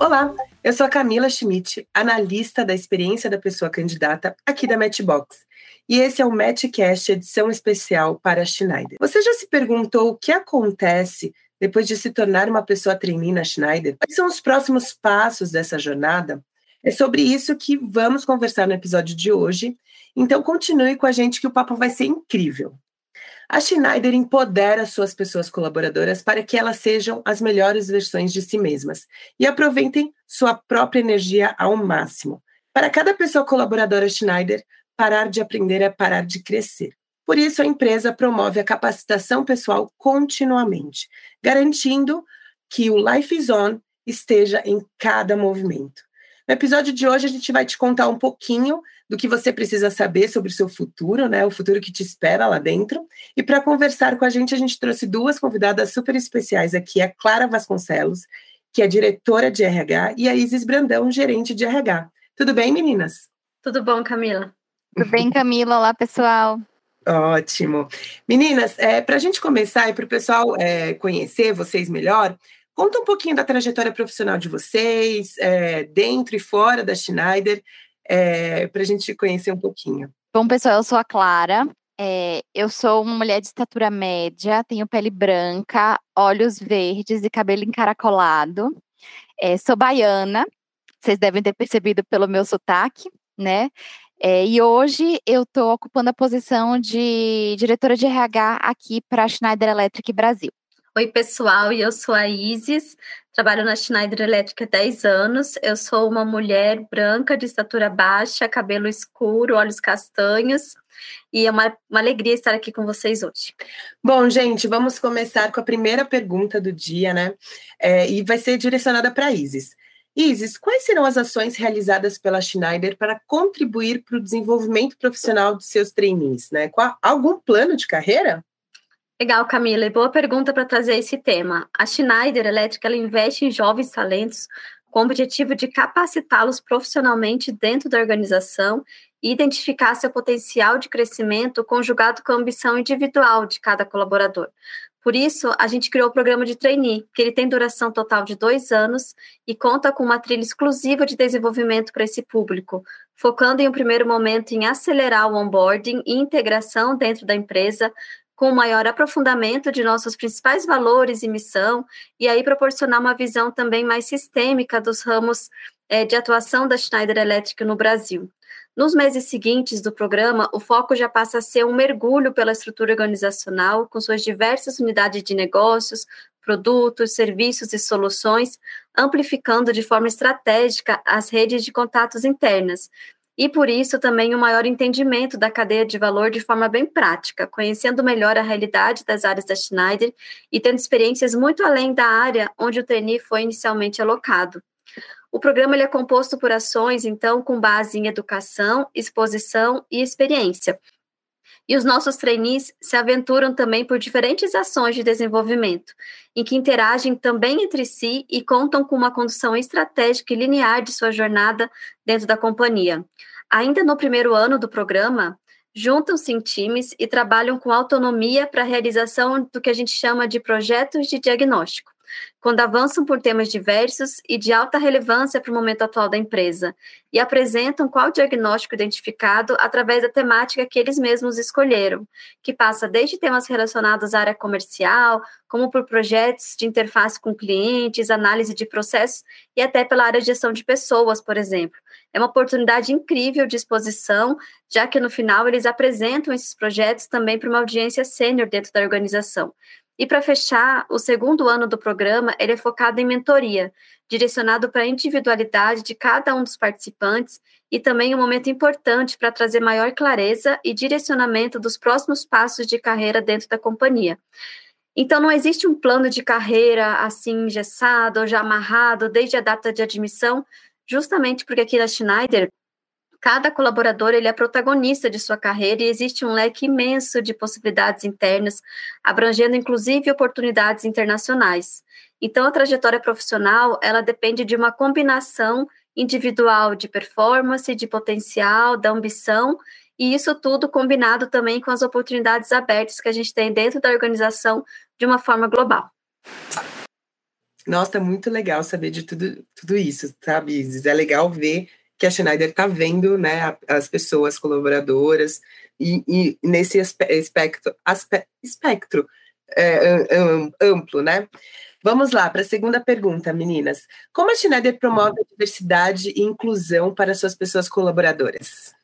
Olá, eu sou a Camila Schmidt, analista da experiência da pessoa candidata aqui da Matchbox. E esse é o Matchcast, edição especial para a Schneider. Você já se perguntou o que acontece depois de se tornar uma pessoa trainee na Schneider? Quais são os próximos passos dessa jornada? É sobre isso que vamos conversar no episódio de hoje. Então continue com a gente que o papo vai ser incrível. A Schneider empodera suas pessoas colaboradoras para que elas sejam as melhores versões de si mesmas e aproveitem sua própria energia ao máximo. Para cada pessoa colaboradora Schneider, parar de aprender é parar de crescer. Por isso, a empresa promove a capacitação pessoal continuamente, garantindo que o Life is On esteja em cada movimento. No episódio de hoje, a gente vai te contar um pouquinho do que você precisa saber sobre o seu futuro, né? O futuro que te espera lá dentro. E para conversar com a gente, a gente trouxe duas convidadas super especiais aqui: a Clara Vasconcelos, que é diretora de RH, e a Isis Brandão, gerente de RH. Tudo bem, meninas? Tudo bom, Camila? Tudo bem, Camila? Olá, pessoal. Ótimo. Meninas, é, para a gente começar e para o pessoal é, conhecer vocês melhor, Conta um pouquinho da trajetória profissional de vocês, é, dentro e fora da Schneider, é, para a gente conhecer um pouquinho. Bom, pessoal, eu sou a Clara. É, eu sou uma mulher de estatura média, tenho pele branca, olhos verdes e cabelo encaracolado. É, sou baiana, vocês devem ter percebido pelo meu sotaque, né? É, e hoje eu estou ocupando a posição de diretora de RH aqui para a Schneider Electric Brasil. Oi, pessoal, eu sou a Isis, trabalho na Schneider Elétrica há 10 anos. Eu sou uma mulher branca, de estatura baixa, cabelo escuro, olhos castanhos, e é uma, uma alegria estar aqui com vocês hoje. Bom, gente, vamos começar com a primeira pergunta do dia, né? É, e vai ser direcionada para Isis. Isis, quais serão as ações realizadas pela Schneider para contribuir para o desenvolvimento profissional de seus trainees? Né? Qual, algum plano de carreira? Legal, Camila, e boa pergunta para trazer esse tema. A Schneider ela investe em jovens talentos com o objetivo de capacitá-los profissionalmente dentro da organização e identificar seu potencial de crescimento conjugado com a ambição individual de cada colaborador. Por isso, a gente criou o programa de trainee, que ele tem duração total de dois anos e conta com uma trilha exclusiva de desenvolvimento para esse público, focando em um primeiro momento em acelerar o onboarding e integração dentro da empresa, com maior aprofundamento de nossos principais valores e missão, e aí proporcionar uma visão também mais sistêmica dos ramos é, de atuação da Schneider Electric no Brasil. Nos meses seguintes do programa, o foco já passa a ser um mergulho pela estrutura organizacional, com suas diversas unidades de negócios, produtos, serviços e soluções, amplificando de forma estratégica as redes de contatos internas, e por isso também um maior entendimento da cadeia de valor de forma bem prática, conhecendo melhor a realidade das áreas da Schneider e tendo experiências muito além da área onde o trainee foi inicialmente alocado. O programa ele é composto por ações, então, com base em educação, exposição e experiência, e os nossos trainees se aventuram também por diferentes ações de desenvolvimento, em que interagem também entre si e contam com uma condução estratégica e linear de sua jornada dentro da companhia. Ainda no primeiro ano do programa, juntam-se em times e trabalham com autonomia para a realização do que a gente chama de projetos de diagnóstico quando avançam por temas diversos e de alta relevância para o momento atual da empresa, e apresentam qual diagnóstico identificado através da temática que eles mesmos escolheram, que passa desde temas relacionados à área comercial, como por projetos de interface com clientes, análise de processos e até pela área de gestão de pessoas, por exemplo. É uma oportunidade incrível de exposição, já que no final eles apresentam esses projetos também para uma audiência sênior dentro da organização. E para fechar, o segundo ano do programa ele é focado em mentoria, direcionado para a individualidade de cada um dos participantes e também um momento importante para trazer maior clareza e direcionamento dos próximos passos de carreira dentro da companhia. Então, não existe um plano de carreira assim engessado ou já amarrado desde a data de admissão, justamente porque aqui na Schneider Cada colaborador ele é protagonista de sua carreira e existe um leque imenso de possibilidades internas, abrangendo inclusive oportunidades internacionais. Então, a trajetória profissional ela depende de uma combinação individual de performance, de potencial, da ambição e isso tudo combinado também com as oportunidades abertas que a gente tem dentro da organização de uma forma global. Nossa, muito legal saber de tudo, tudo isso, sabe, Isis? É legal ver que a Schneider está vendo né, as pessoas colaboradoras e, e nesse espectro, aspe, espectro é, amplo, né? Vamos lá para a segunda pergunta, meninas. Como a Schneider promove a diversidade e inclusão para suas pessoas colaboradoras?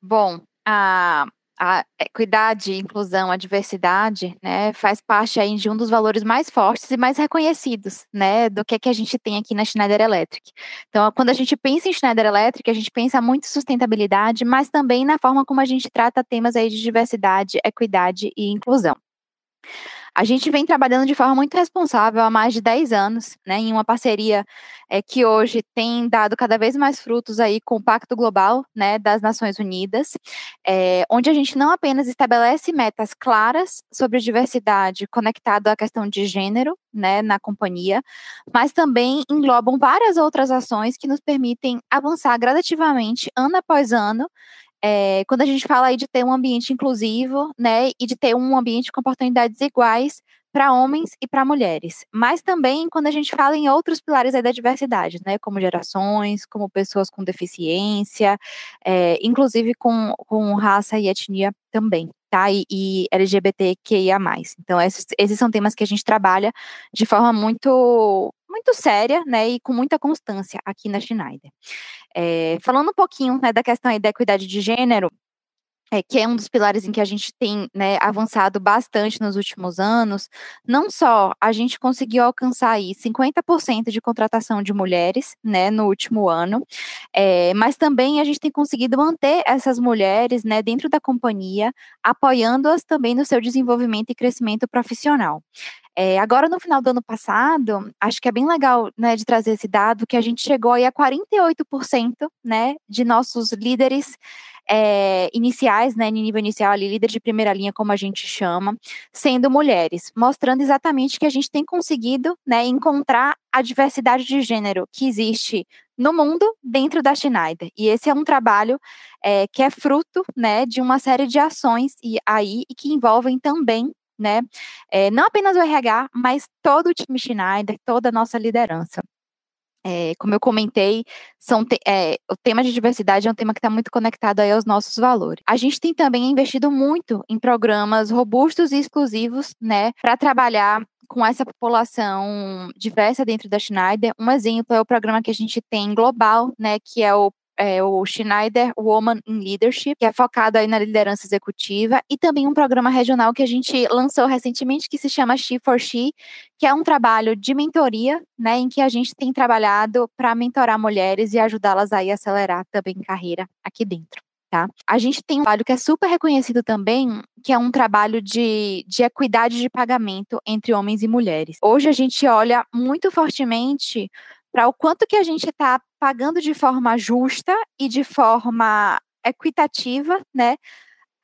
Bom, a, a equidade, inclusão, a diversidade, né, faz parte aí de um dos valores mais fortes e mais reconhecidos, né, do que, que a gente tem aqui na Schneider Electric. Então, quando a gente pensa em Schneider Electric, a gente pensa muito em sustentabilidade, mas também na forma como a gente trata temas aí de diversidade, equidade e inclusão. A gente vem trabalhando de forma muito responsável há mais de 10 anos, né, em uma parceria é, que hoje tem dado cada vez mais frutos aí com o Pacto Global, né, das Nações Unidas, é, onde a gente não apenas estabelece metas claras sobre diversidade conectado à questão de gênero, né, na companhia, mas também englobam várias outras ações que nos permitem avançar gradativamente, ano após ano, é, quando a gente fala aí de ter um ambiente inclusivo, né, e de ter um ambiente com oportunidades iguais para homens e para mulheres, mas também quando a gente fala em outros pilares da diversidade, né, como gerações, como pessoas com deficiência, é, inclusive com, com raça e etnia também, tá, e, e LGBTQIA+. Então, esses, esses são temas que a gente trabalha de forma muito muito séria, né, e com muita constância aqui na Schneider. É, falando um pouquinho, né, da questão da equidade de gênero, é, que é um dos pilares em que a gente tem né, avançado bastante nos últimos anos, não só a gente conseguiu alcançar aí 50% de contratação de mulheres né, no último ano, é, mas também a gente tem conseguido manter essas mulheres né, dentro da companhia, apoiando-as também no seu desenvolvimento e crescimento profissional. É, agora, no final do ano passado, acho que é bem legal né, de trazer esse dado, que a gente chegou aí a 48% né, de nossos líderes é, iniciais, né, nível inicial ali, líder de primeira linha, como a gente chama, sendo mulheres, mostrando exatamente que a gente tem conseguido né, encontrar a diversidade de gênero que existe no mundo dentro da Schneider. E esse é um trabalho é, que é fruto né, de uma série de ações e aí e que envolvem também né? É, não apenas o RH, mas todo o time Schneider, toda a nossa liderança. É, como eu comentei, são te é, o tema de diversidade é um tema que está muito conectado aí aos nossos valores. A gente tem também investido muito em programas robustos e exclusivos, né, para trabalhar com essa população diversa dentro da Schneider. Um exemplo é o programa que a gente tem global, né, que é o é, o Schneider Woman in Leadership, que é focado aí na liderança executiva, e também um programa regional que a gente lançou recentemente, que se chama She for She, que é um trabalho de mentoria, né, em que a gente tem trabalhado para mentorar mulheres e ajudá-las aí a acelerar também carreira aqui dentro. Tá? A gente tem um trabalho que é super reconhecido também, que é um trabalho de, de equidade de pagamento entre homens e mulheres. Hoje a gente olha muito fortemente para o quanto que a gente está pagando de forma justa e de forma equitativa, né,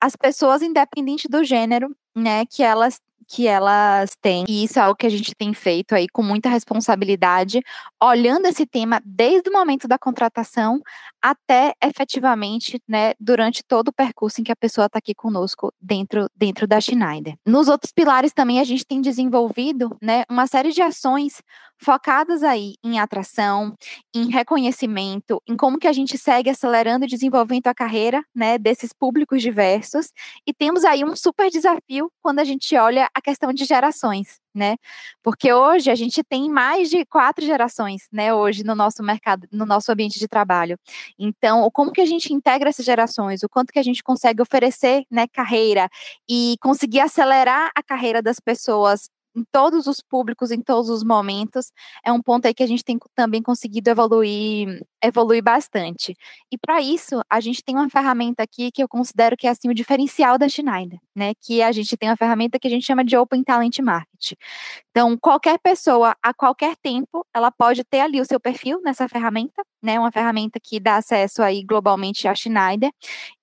as pessoas independente do gênero, né, que elas que elas têm. E isso é algo que a gente tem feito aí com muita responsabilidade, olhando esse tema desde o momento da contratação até efetivamente, né, durante todo o percurso em que a pessoa está aqui conosco dentro, dentro da Schneider. Nos outros pilares também a gente tem desenvolvido, né, uma série de ações focadas aí em atração, em reconhecimento, em como que a gente segue acelerando e desenvolvendo a carreira, né, desses públicos diversos. E temos aí um super desafio quando a gente olha a questão de gerações, né? Porque hoje a gente tem mais de quatro gerações, né? Hoje no nosso mercado, no nosso ambiente de trabalho. Então, como que a gente integra essas gerações? O quanto que a gente consegue oferecer, né, carreira e conseguir acelerar a carreira das pessoas em todos os públicos, em todos os momentos, é um ponto aí que a gente tem também conseguido evoluir, evoluir bastante. E para isso, a gente tem uma ferramenta aqui que eu considero que é assim o diferencial da Schneider, né? Que a gente tem uma ferramenta que a gente chama de Open Talent Market. Então, qualquer pessoa, a qualquer tempo, ela pode ter ali o seu perfil nessa ferramenta, né? Uma ferramenta que dá acesso aí globalmente à Schneider.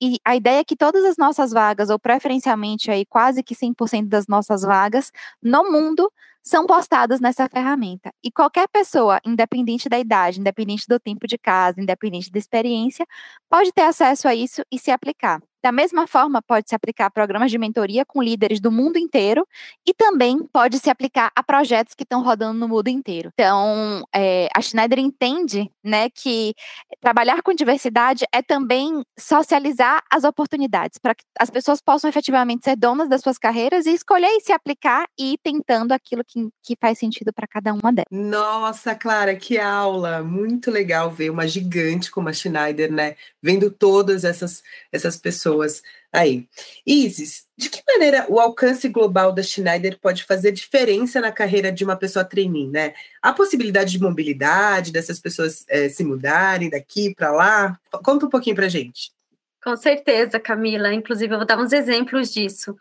E a ideia é que todas as nossas vagas, ou preferencialmente aí quase que 100% das nossas vagas no mundo, são postadas nessa ferramenta. E qualquer pessoa, independente da idade, independente do tempo de casa, independente da experiência, pode ter acesso a isso e se aplicar. Da mesma forma, pode se aplicar a programas de mentoria com líderes do mundo inteiro e também pode se aplicar a projetos que estão rodando no mundo inteiro. Então, é, a Schneider entende né, que trabalhar com diversidade é também socializar as oportunidades para que as pessoas possam efetivamente ser donas das suas carreiras e escolher e se aplicar e ir tentando aquilo que, que faz sentido para cada uma delas. Nossa, Clara, que aula! Muito legal ver uma gigante como a Schneider, né? Vendo todas essas, essas pessoas aí. Isis, de que maneira o alcance global da Schneider pode fazer diferença na carreira de uma pessoa trainee, né? Há possibilidade de mobilidade dessas pessoas é, se mudarem daqui para lá? Conta um pouquinho para gente. Com certeza, Camila. Inclusive, eu vou dar uns exemplos disso.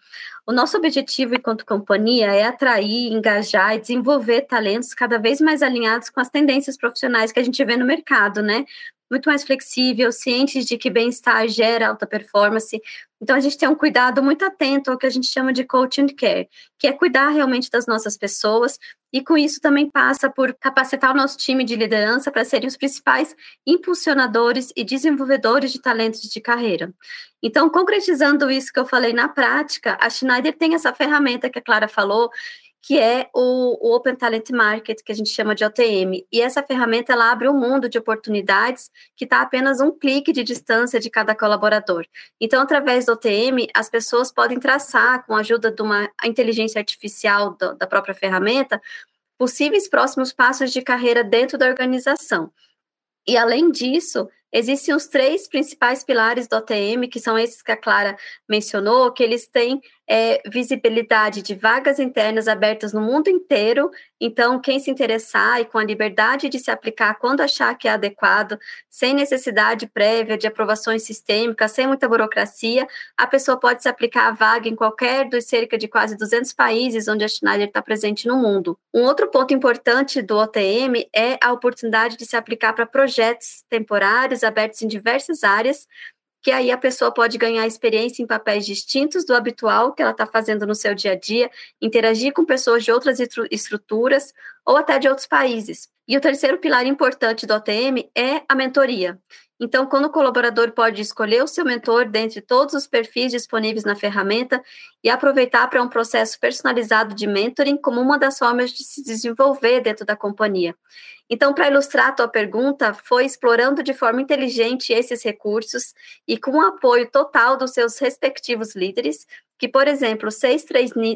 O nosso objetivo enquanto companhia é atrair, engajar e desenvolver talentos cada vez mais alinhados com as tendências profissionais que a gente vê no mercado, né? Muito mais flexível, cientes de que bem-estar gera alta performance. Então, a gente tem um cuidado muito atento ao que a gente chama de coaching care, que é cuidar realmente das nossas pessoas, e com isso também passa por capacitar o nosso time de liderança para serem os principais impulsionadores e desenvolvedores de talentos de carreira. Então, concretizando isso que eu falei na prática, a Schneider tem essa ferramenta que a Clara falou, que é o, o, Open Talent Market, que a gente chama de OTM. E essa ferramenta ela abre um mundo de oportunidades que está apenas um clique de distância de cada colaborador. Então, através do OTM, as pessoas podem traçar, com a ajuda de uma inteligência artificial do, da própria ferramenta, possíveis próximos passos de carreira dentro da organização. E, além disso, existem os três principais pilares do OTM, que são esses que a Clara mencionou, que eles têm é, visibilidade de vagas internas abertas no mundo inteiro. Então, quem se interessar e com a liberdade de se aplicar quando achar que é adequado, sem necessidade prévia de aprovações sistêmicas, sem muita burocracia, a pessoa pode se aplicar a vaga em qualquer dos cerca de quase 200 países onde a Schneider está presente no mundo. Um outro ponto importante do OTM é a oportunidade de se aplicar para projetos temporários abertos em diversas áreas, que aí a pessoa pode ganhar experiência em papéis distintos do habitual que ela está fazendo no seu dia a dia, interagir com pessoas de outras estruturas ou até de outros países. E o terceiro pilar importante do OTM é a mentoria. Então, quando o colaborador pode escolher o seu mentor dentre todos os perfis disponíveis na ferramenta e aproveitar para um processo personalizado de mentoring como uma das formas de se desenvolver dentro da companhia. Então, para ilustrar a tua pergunta, foi explorando de forma inteligente esses recursos e com o apoio total dos seus respectivos líderes, que, por exemplo, seis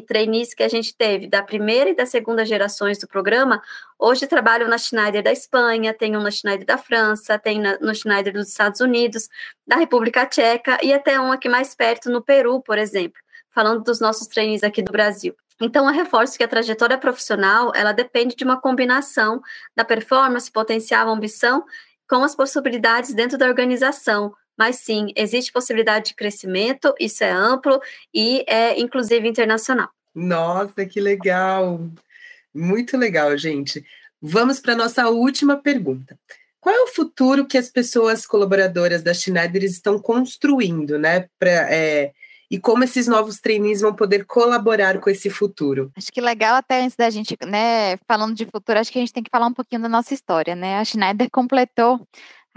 trainees que a gente teve da primeira e da segunda gerações do programa, hoje trabalham na Schneider da Espanha, tem um na Schneider da França, tem na, no Schneider dos Estados Unidos, da República Tcheca e até um aqui mais perto no Peru, por exemplo, falando dos nossos trainees aqui do Brasil. Então, eu reforço que a trajetória profissional, ela depende de uma combinação da performance, potencial, ambição, com as possibilidades dentro da organização. Mas sim, existe possibilidade de crescimento, isso é amplo e é inclusive internacional. Nossa, que legal! Muito legal, gente. Vamos para a nossa última pergunta. Qual é o futuro que as pessoas colaboradoras da Schneider estão construindo, né? Pra, é, e como esses novos trainees vão poder colaborar com esse futuro. Acho que legal até antes da gente, né, falando de futuro, acho que a gente tem que falar um pouquinho da nossa história, né? A Schneider completou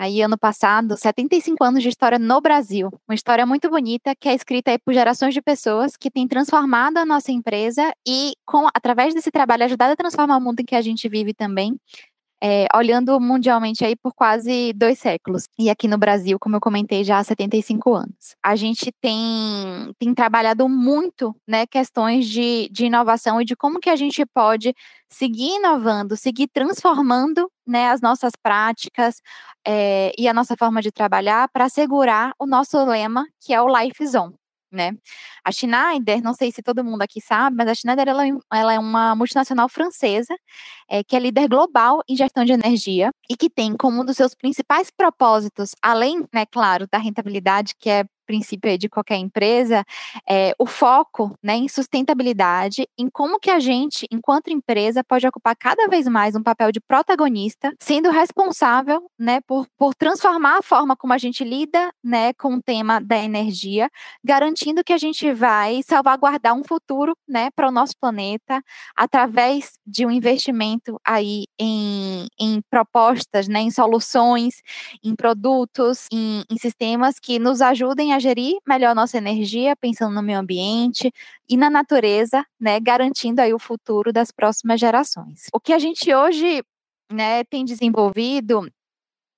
aí ano passado 75 anos de história no Brasil. Uma história muito bonita que é escrita aí por gerações de pessoas que têm transformado a nossa empresa e com através desse trabalho ajudado a transformar o mundo em que a gente vive também é, olhando mundialmente aí por quase dois séculos. E aqui no Brasil, como eu comentei, já há 75 anos. A gente tem, tem trabalhado muito né, questões de, de inovação e de como que a gente pode seguir inovando, seguir transformando né, as nossas práticas é, e a nossa forma de trabalhar para assegurar o nosso lema, que é o Life Zone né? A Schneider, não sei se todo mundo aqui sabe, mas a Schneider ela, é ela é uma multinacional francesa é, que é líder global em gestão de energia e que tem como um dos seus principais propósitos, além, né, claro, da rentabilidade, que é princípio de qualquer empresa, é, o foco né, em sustentabilidade, em como que a gente, enquanto empresa, pode ocupar cada vez mais um papel de protagonista, sendo responsável né, por, por transformar a forma como a gente lida né, com o tema da energia, garantindo que a gente vai salvaguardar um futuro né, para o nosso planeta através de um investimento aí em, em propostas, né, em soluções, em produtos, em, em sistemas que nos ajudem a gerir melhor nossa energia, pensando no meio ambiente e na natureza, né, garantindo aí o futuro das próximas gerações. O que a gente hoje né, tem desenvolvido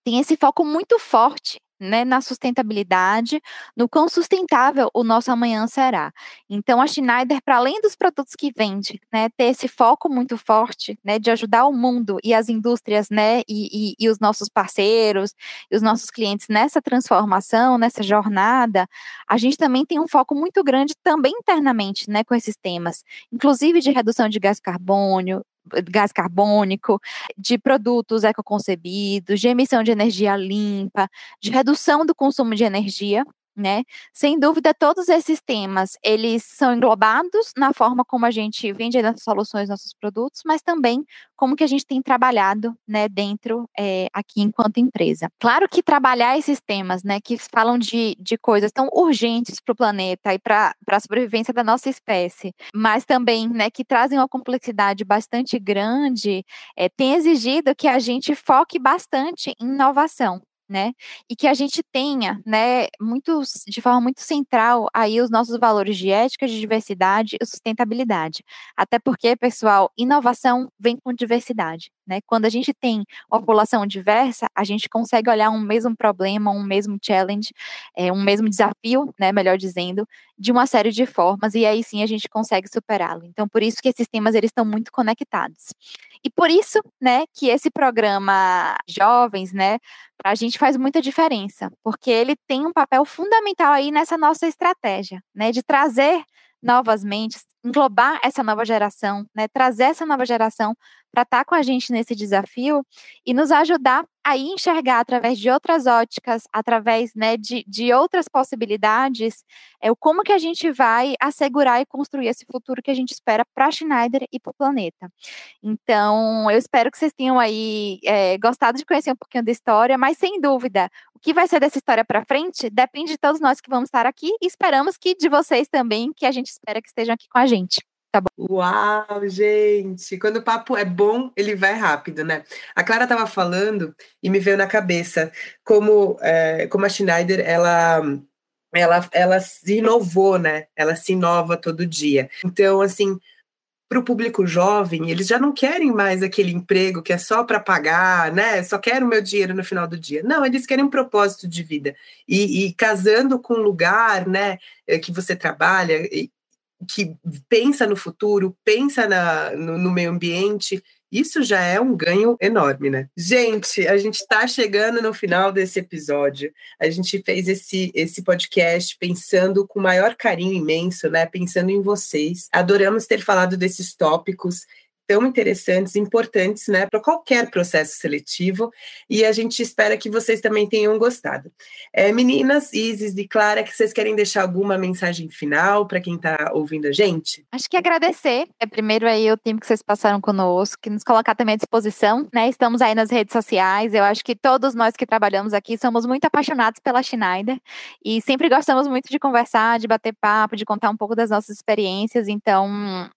tem esse foco muito forte né, na sustentabilidade, no quão sustentável o nosso amanhã será. Então, a Schneider, para além dos produtos que vende, né, ter esse foco muito forte, né, de ajudar o mundo e as indústrias, né, e, e, e os nossos parceiros e os nossos clientes nessa transformação, nessa jornada, a gente também tem um foco muito grande também internamente, né, com esses temas, inclusive de redução de gás carbônio, gás carbônico, de produtos ecoconcebidos, de emissão de energia limpa, de redução do consumo de energia, né? Sem dúvida, todos esses temas, eles são englobados na forma como a gente vende as soluções, nossos produtos, mas também como que a gente tem trabalhado, né, dentro, é, aqui enquanto empresa. Claro que trabalhar esses temas, né, que falam de, de coisas tão urgentes para o planeta e para a sobrevivência da nossa espécie, mas também, né, que trazem uma complexidade bastante grande, é, tem exigido que a gente foque bastante em inovação, né? E que a gente tenha, né, muito, de forma muito central aí os nossos valores de ética, de diversidade e sustentabilidade. Até porque, pessoal, inovação vem com diversidade, né? Quando a gente tem uma população diversa, a gente consegue olhar um mesmo problema, um mesmo challenge, é, um mesmo desafio, né, melhor dizendo, de uma série de formas e aí sim a gente consegue superá-lo. Então, por isso que esses temas eles estão muito conectados. E por isso, né, que esse programa Jovens, né, para a gente faz muita diferença, porque ele tem um papel fundamental aí nessa nossa estratégia, né, de trazer novas mentes, englobar essa nova geração, né, trazer essa nova geração para estar tá com a gente nesse desafio e nos ajudar a enxergar através de outras óticas, através né, de, de outras possibilidades, é o como que a gente vai assegurar e construir esse futuro que a gente espera para Schneider e para o planeta. Então, eu espero que vocês tenham aí é, gostado de conhecer um pouquinho da história, mas sem dúvida, o que vai ser dessa história para frente depende de todos nós que vamos estar aqui e esperamos que de vocês também, que a gente espera que estejam aqui com a gente. Tá bom. Uau, gente! Quando o papo é bom, ele vai rápido, né? A Clara estava falando e me veio na cabeça como, é, como a Schneider, ela, ela, ela se inovou, né? Ela se inova todo dia. Então, assim, para o público jovem, eles já não querem mais aquele emprego que é só para pagar, né? Só quero o meu dinheiro no final do dia. Não, eles querem um propósito de vida. E, e casando com o lugar, né, eh, que você trabalha, que pensa no futuro, pensa na, no, no, meio ambiente, isso já é um ganho enorme, né? Gente, a gente está chegando no final desse episódio. A gente fez esse, esse podcast pensando com maior carinho imenso, né? Pensando em vocês. Adoramos ter falado desses tópicos tão interessantes, importantes, né, para qualquer processo seletivo, e a gente espera que vocês também tenham gostado. É, meninas, Isis e Clara, que vocês querem deixar alguma mensagem final para quem está ouvindo a gente? Acho que agradecer, é primeiro aí o tempo que vocês passaram conosco, que nos colocar também à disposição, né, estamos aí nas redes sociais, eu acho que todos nós que trabalhamos aqui somos muito apaixonados pela Schneider, e sempre gostamos muito de conversar, de bater papo, de contar um pouco das nossas experiências, então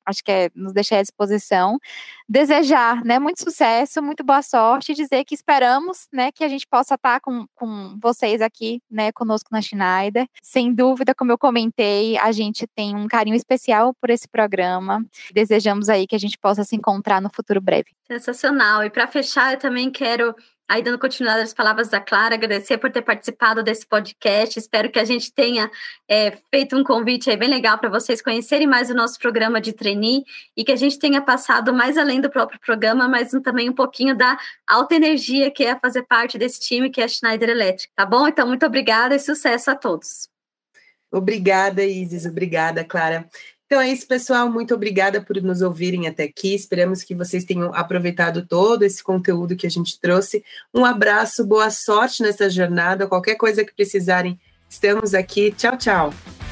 acho que é nos deixar à disposição desejar, né, muito sucesso, muito boa sorte dizer que esperamos, né, que a gente possa estar com, com vocês aqui, né, conosco na Schneider. Sem dúvida, como eu comentei, a gente tem um carinho especial por esse programa. Desejamos aí que a gente possa se encontrar no futuro breve. Sensacional. E para fechar, eu também quero Aí, dando continuidade às palavras da Clara, agradecer por ter participado desse podcast. Espero que a gente tenha é, feito um convite aí bem legal para vocês conhecerem mais o nosso programa de trainee e que a gente tenha passado mais além do próprio programa, mas também um pouquinho da alta energia que é fazer parte desse time que é a Schneider Electric, tá bom? Então, muito obrigada e sucesso a todos. Obrigada, Isis. Obrigada, Clara. Então é isso, pessoal. Muito obrigada por nos ouvirem até aqui. Esperamos que vocês tenham aproveitado todo esse conteúdo que a gente trouxe. Um abraço, boa sorte nessa jornada. Qualquer coisa que precisarem, estamos aqui. Tchau, tchau.